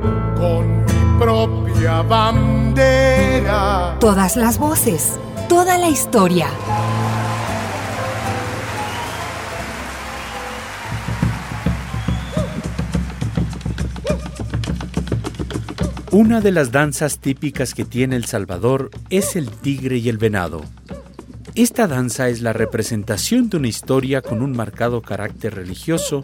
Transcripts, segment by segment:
Con mi propia bandera. Todas las voces, toda la historia. Una de las danzas típicas que tiene El Salvador es el tigre y el venado. Esta danza es la representación de una historia con un marcado carácter religioso,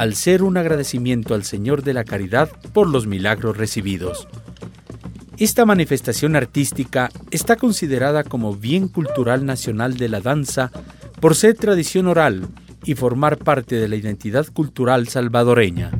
al ser un agradecimiento al Señor de la Caridad por los milagros recibidos. Esta manifestación artística está considerada como bien cultural nacional de la danza por ser tradición oral y formar parte de la identidad cultural salvadoreña.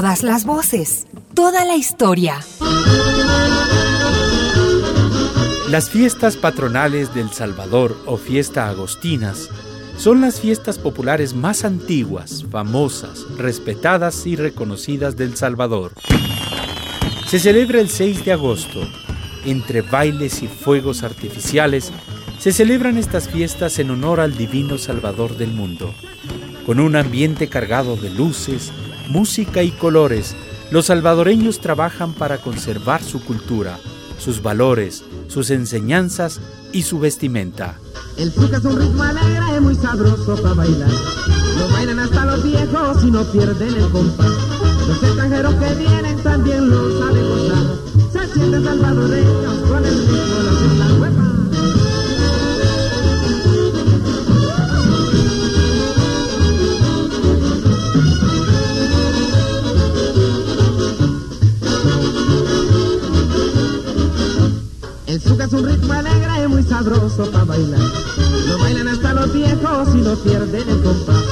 Todas las voces, toda la historia. Las fiestas patronales del Salvador o fiesta agostinas son las fiestas populares más antiguas, famosas, respetadas y reconocidas del Salvador. Se celebra el 6 de agosto. Entre bailes y fuegos artificiales, se celebran estas fiestas en honor al divino Salvador del mundo, con un ambiente cargado de luces, música y colores, los salvadoreños trabajan para conservar su cultura, sus valores, sus enseñanzas y su vestimenta. El truque es un ritmo alegre y muy sabroso para bailar. Lo bailan hasta los viejos y no pierden el compás. Los extranjeros que vienen también lo saben gozar. Se sienten salvadoreños con el ritmo de huepa. es un ritmo alegre y muy sabroso para bailar. Lo bailan hasta los viejos y no pierden el compás.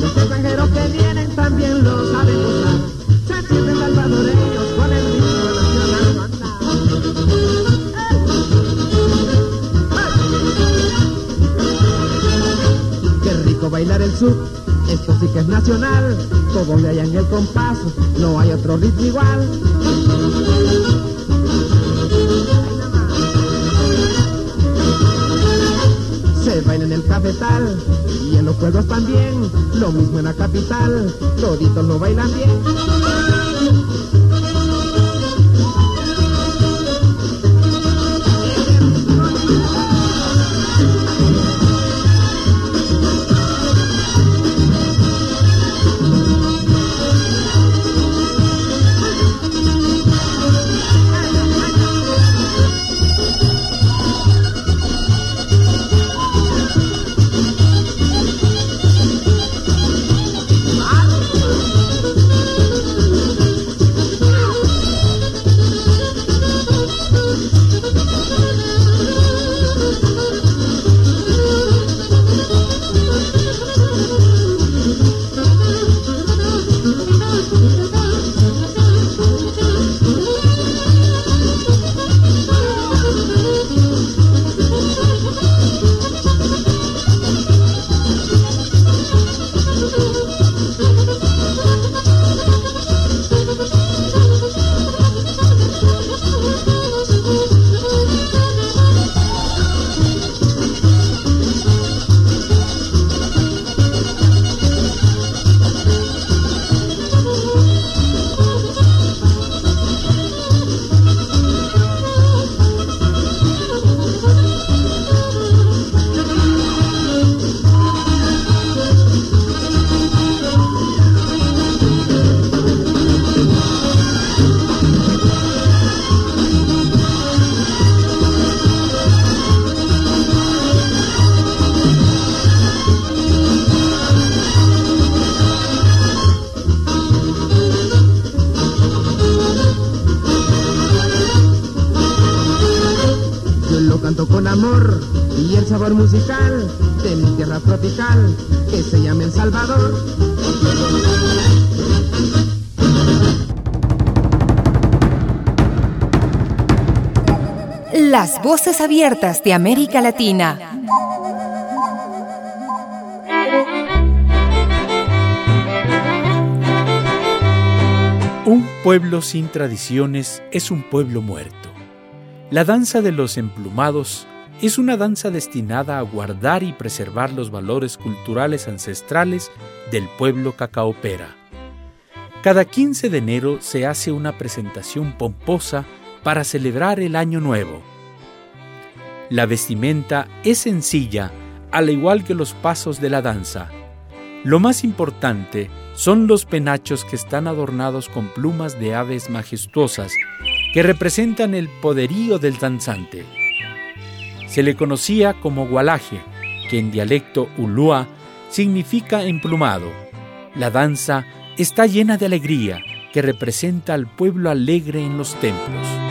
Los extranjeros que vienen también lo saben gozar. Se sienten salvadoreños con el ritmo nacional. Qué rico bailar el sur, esto sí que es nacional. Todos le hallan el compás, no hay otro ritmo igual. En el cafetal y en los pueblos también, lo mismo en la capital, toditos lo bailan bien. Las voces abiertas de América Latina. Un pueblo sin tradiciones es un pueblo muerto. La danza de los emplumados es una danza destinada a guardar y preservar los valores culturales ancestrales del pueblo cacaopera. Cada 15 de enero se hace una presentación pomposa para celebrar el Año Nuevo. La vestimenta es sencilla, al igual que los pasos de la danza. Lo más importante son los penachos que están adornados con plumas de aves majestuosas que representan el poderío del danzante. Se le conocía como gualaje, que en dialecto ulúa significa emplumado. La danza está llena de alegría, que representa al pueblo alegre en los templos.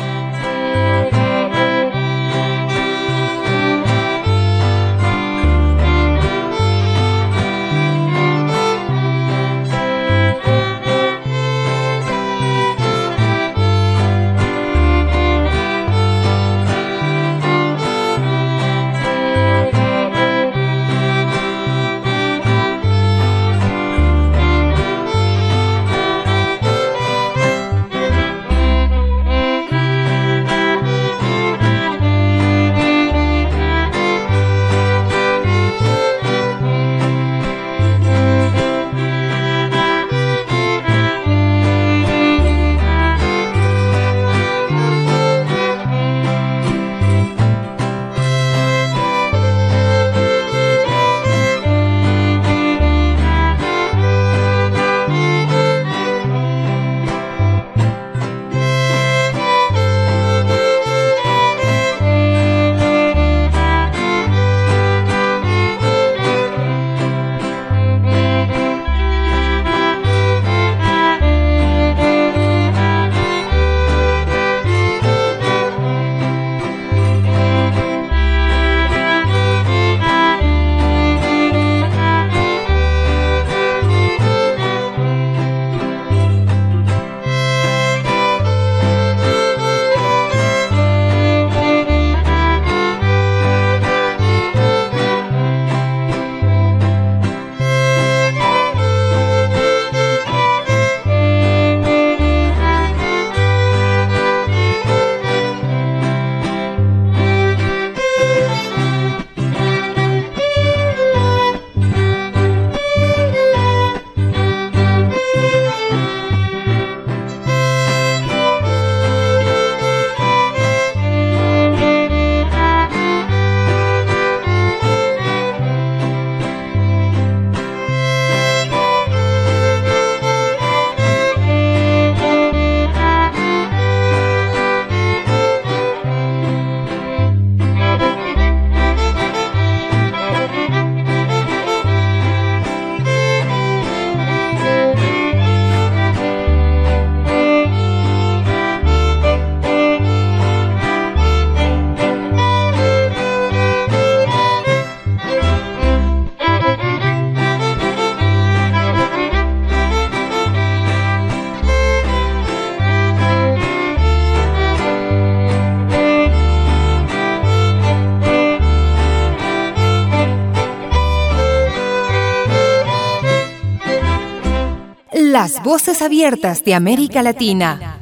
Voces abiertas de América Latina.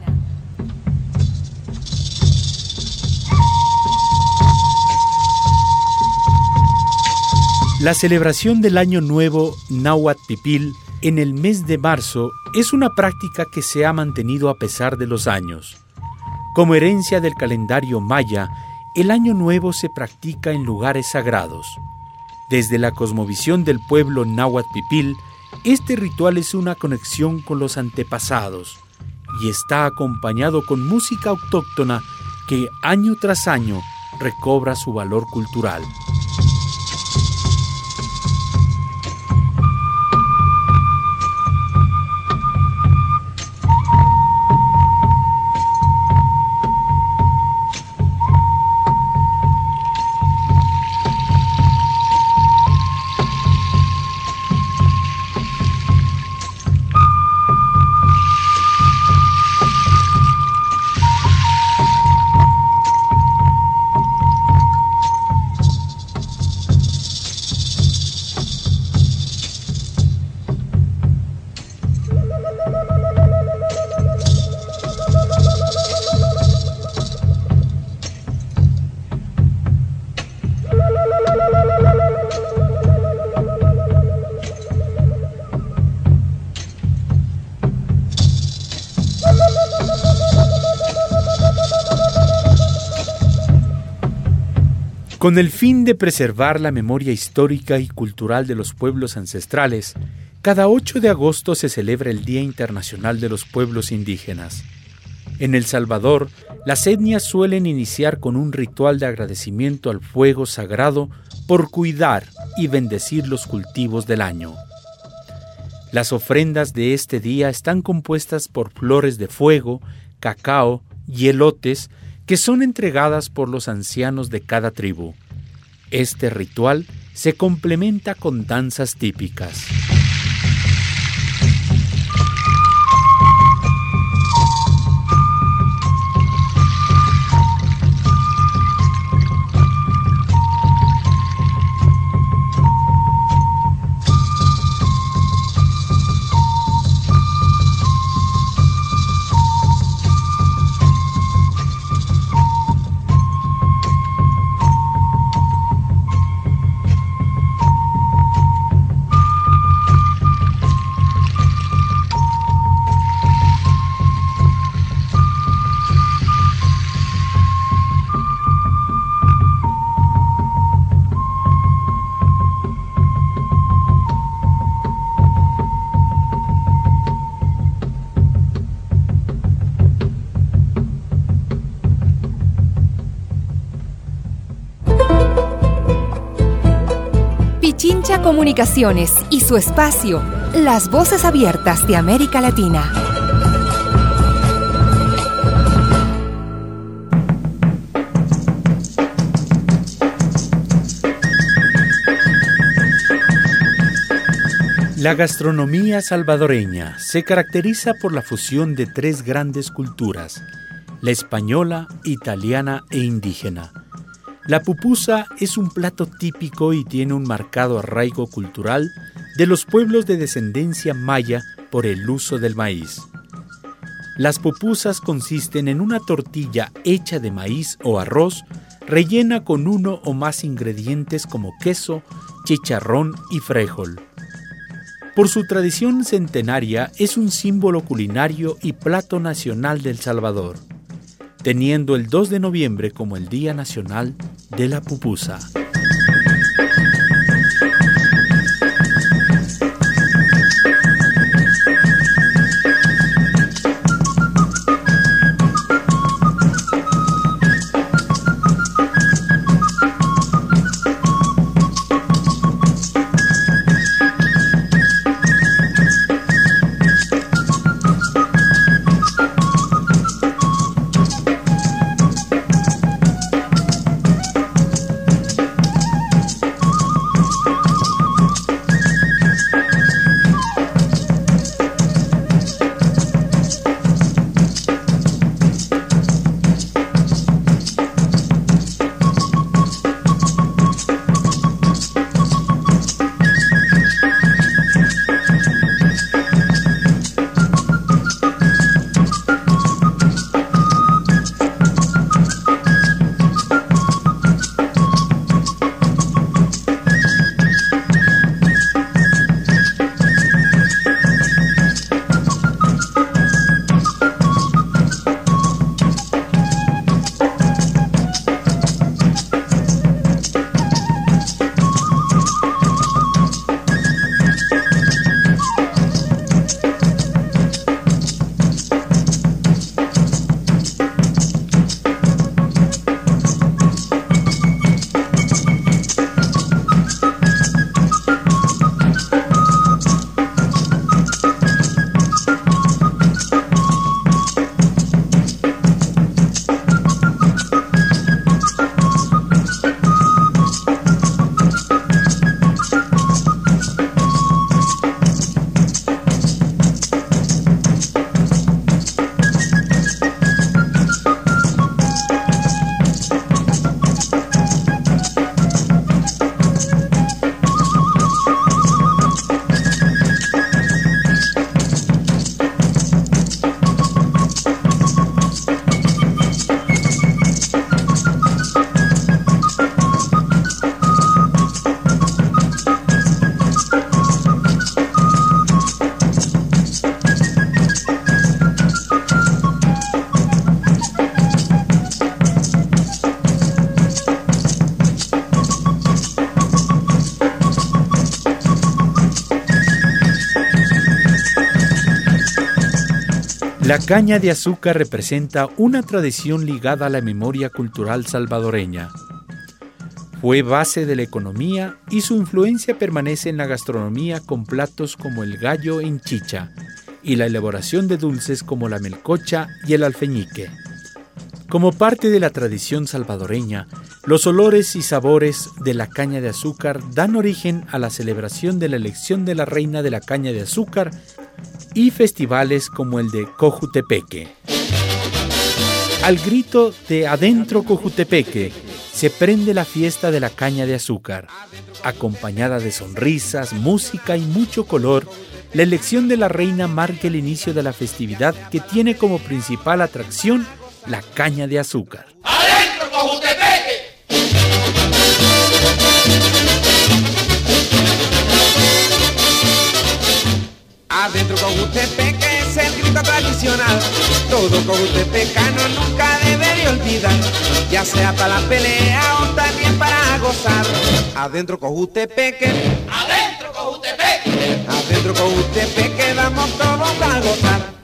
La celebración del Año Nuevo Nahuatl Pipil en el mes de marzo es una práctica que se ha mantenido a pesar de los años. Como herencia del calendario maya, el Año Nuevo se practica en lugares sagrados. Desde la cosmovisión del pueblo Nahuatl Pipil, este ritual es una conexión con los antepasados y está acompañado con música autóctona que año tras año recobra su valor cultural. Con el fin de preservar la memoria histórica y cultural de los pueblos ancestrales, cada 8 de agosto se celebra el Día Internacional de los Pueblos Indígenas. En El Salvador, las etnias suelen iniciar con un ritual de agradecimiento al fuego sagrado por cuidar y bendecir los cultivos del año. Las ofrendas de este día están compuestas por flores de fuego, cacao y elotes que son entregadas por los ancianos de cada tribu. Este ritual se complementa con danzas típicas. Comunicaciones y su espacio, Las Voces Abiertas de América Latina. La gastronomía salvadoreña se caracteriza por la fusión de tres grandes culturas, la española, italiana e indígena la pupusa es un plato típico y tiene un marcado arraigo cultural de los pueblos de descendencia maya por el uso del maíz. Las pupusas consisten en una tortilla hecha de maíz o arroz rellena con uno o más ingredientes como queso, chicharrón y frijol. Por su tradición centenaria es un símbolo culinario y plato nacional del Salvador teniendo el 2 de noviembre como el Día Nacional de la Pupusa. La caña de azúcar representa una tradición ligada a la memoria cultural salvadoreña. Fue base de la economía y su influencia permanece en la gastronomía con platos como el gallo en chicha y la elaboración de dulces como la melcocha y el alfeñique. Como parte de la tradición salvadoreña, los olores y sabores de la caña de azúcar dan origen a la celebración de la elección de la reina de la caña de azúcar y festivales como el de Cojutepeque. Al grito de Adentro Cojutepeque se prende la fiesta de la caña de azúcar, acompañada de sonrisas, música y mucho color. La elección de la reina marca el inicio de la festividad que tiene como principal atracción la caña de azúcar. ¡Adentro, Cojutepeque! Todo cojutepecano nunca debería olvidar, ya sea para la pelea o también para gozar. Adentro Cojutepeque, ¡Adentro, Cojutepeque! adentro Cojutepeque vamos todos a gozar.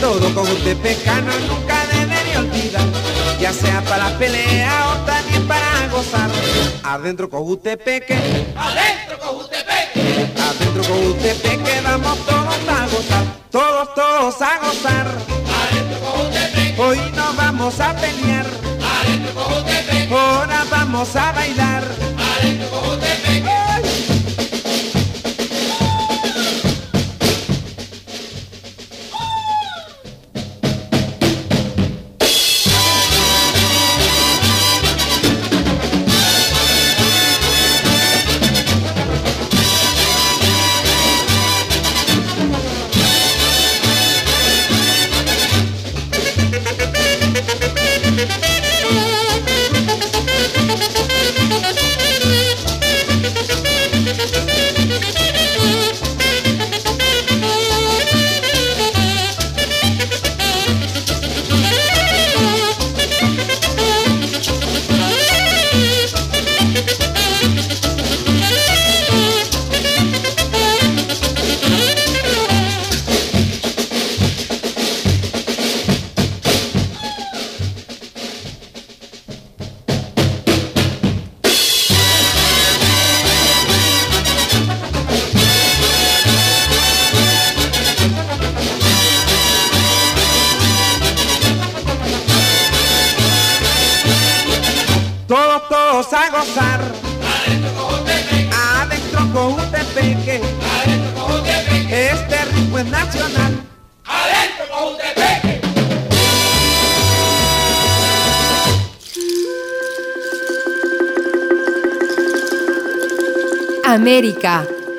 Todo con Tepecano nunca debería olvidar. Ya sea para la pelea o también para gozar. Adentro con Tepeque, ¡Adentro, Cojutepeque! adentro con Tepeque vamos todos a gozar. Todos, todos a gozar. ¡Adentro, Cojutepeque! Hoy no vamos a pelear. ¡Adentro, Cojutepeque! Ahora vamos a bailar. ¡Adentro, Cojutepeque! Todos,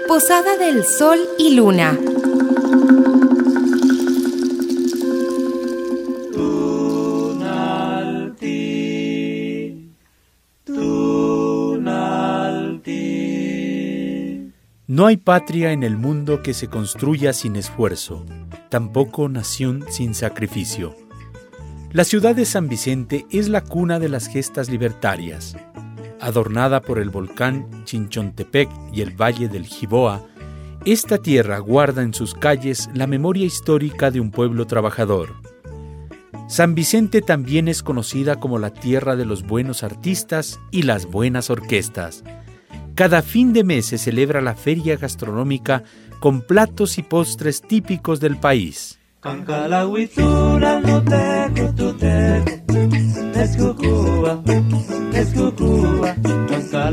Posada del Sol y Luna. No hay patria en el mundo que se construya sin esfuerzo, tampoco nación sin sacrificio. La ciudad de San Vicente es la cuna de las gestas libertarias. Adornada por el volcán Chinchontepec y el valle del Jiboa, esta tierra guarda en sus calles la memoria histórica de un pueblo trabajador. San Vicente también es conocida como la tierra de los buenos artistas y las buenas orquestas. Cada fin de mes se celebra la feria gastronómica con platos y postres típicos del país.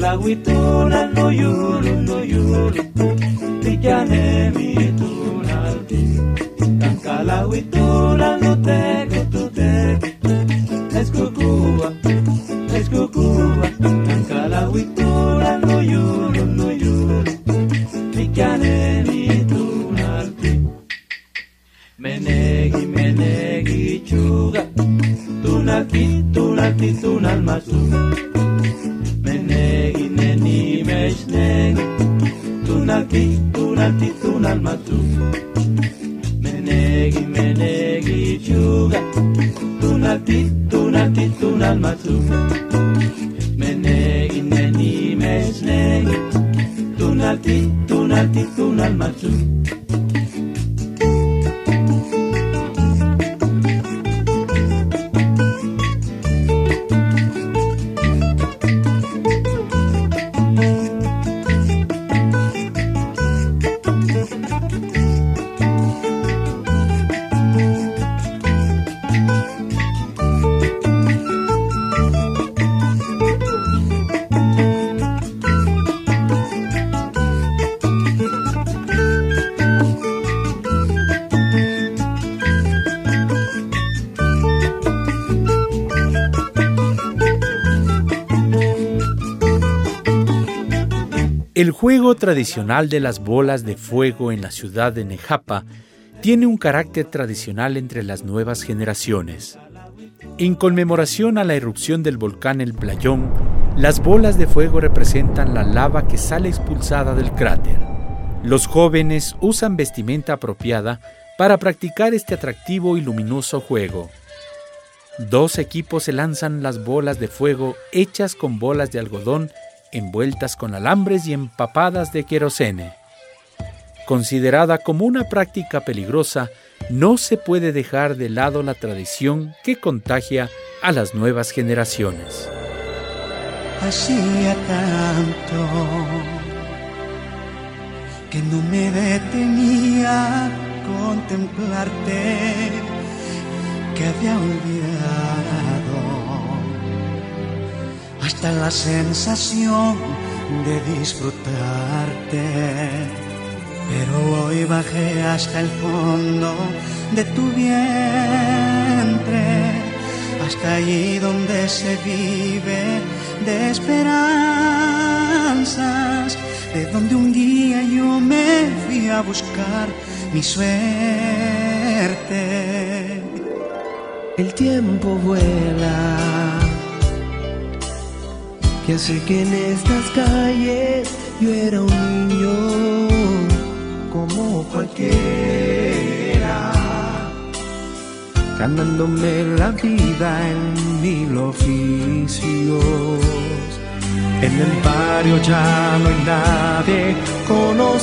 Kalawitulan no yulu no yulu Tijane mi tulal Kankala no tega El juego tradicional de las bolas de fuego en la ciudad de Nejapa tiene un carácter tradicional entre las nuevas generaciones. En conmemoración a la erupción del volcán El Playón, las bolas de fuego representan la lava que sale expulsada del cráter. Los jóvenes usan vestimenta apropiada para practicar este atractivo y luminoso juego. Dos equipos se lanzan las bolas de fuego hechas con bolas de algodón envueltas con alambres y empapadas de querosene. Considerada como una práctica peligrosa, no se puede dejar de lado la tradición que contagia a las nuevas generaciones. Tanto que no me detenía contemplarte, que había olvidado hasta la sensación de disfrutarte. Pero hoy bajé hasta el fondo de tu vientre, hasta allí donde se vive de esperanzas, de donde un día yo me fui a buscar mi suerte. El tiempo vuela que sé que en estas calles yo era un niño como cualquiera, ganándome la vida en mil oficios. En el barrio ya no hay nadie conocido.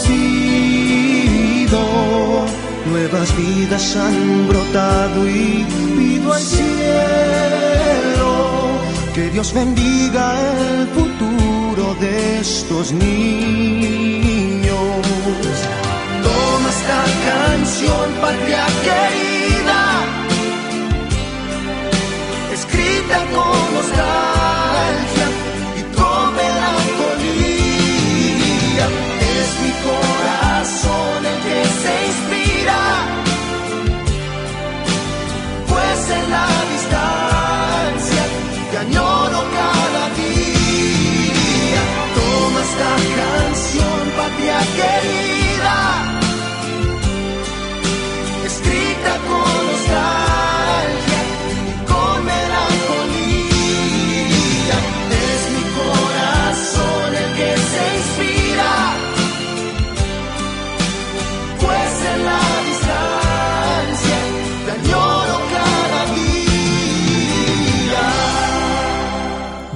Nuevas vidas han brotado y pido al cielo que Dios bendiga el futuro de estos niños. Toma esta canción, patria querida,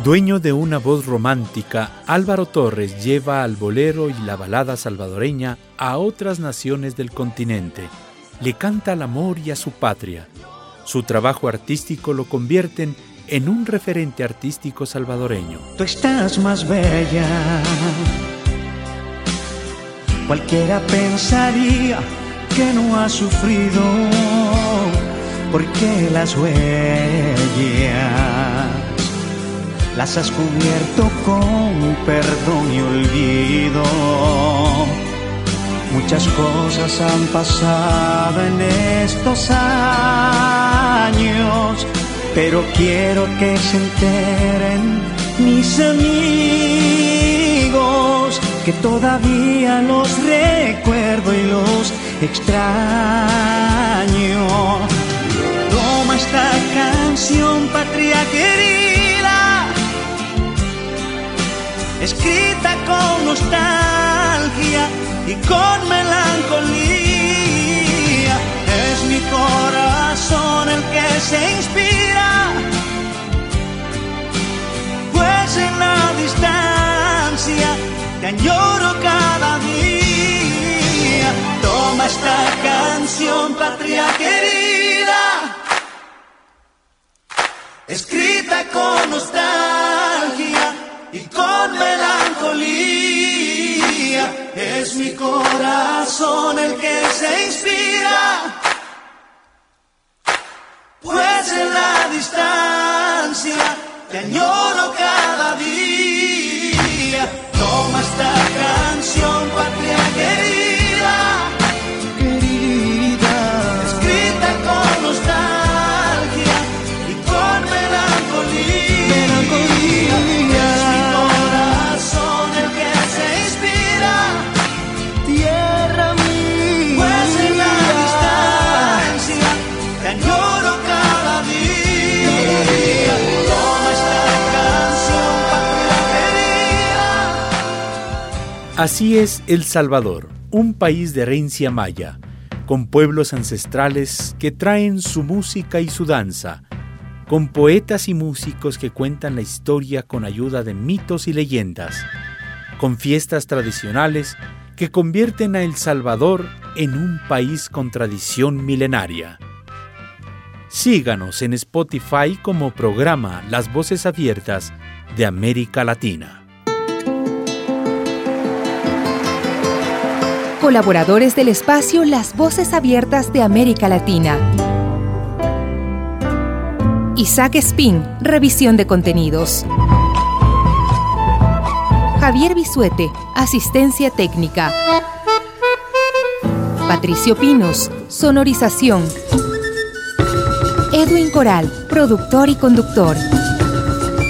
Dueño de una voz romántica, Álvaro Torres lleva al bolero y la balada salvadoreña a otras naciones del continente. Le canta al amor y a su patria. Su trabajo artístico lo convierten en un referente artístico salvadoreño. Tú estás más bella. Cualquiera pensaría que no has sufrido porque las huellas las has cubierto con perdón y olvido. Muchas cosas han pasado en estos años, pero quiero que se enteren mis amigos que todavía los recuerdo y los extraño. Toma esta canción, patria querida, escrita con nostalgia y con melancolía. Es mi corazón el que se inspira, pues en la distancia te añoro cada día. Toma esta canción, patria querida, escrita con nostalgia y con melancolía. Es mi corazón el que se inspira, pues en la distancia te añoro cada día. Toma esta canción, Así es El Salvador, un país de herencia maya, con pueblos ancestrales que traen su música y su danza, con poetas y músicos que cuentan la historia con ayuda de mitos y leyendas, con fiestas tradicionales que convierten a El Salvador en un país con tradición milenaria. Síganos en Spotify como programa Las Voces Abiertas de América Latina. Colaboradores del espacio Las Voces Abiertas de América Latina. Isaac Spin, revisión de contenidos. Javier Bisuete, asistencia técnica. Patricio Pinos, sonorización. Edwin Coral, productor y conductor.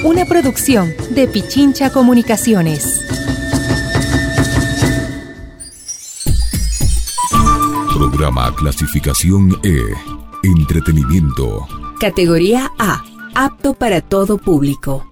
Una producción de Pichincha Comunicaciones. Programa clasificación E. Entretenimiento. Categoría A. Apto para todo público.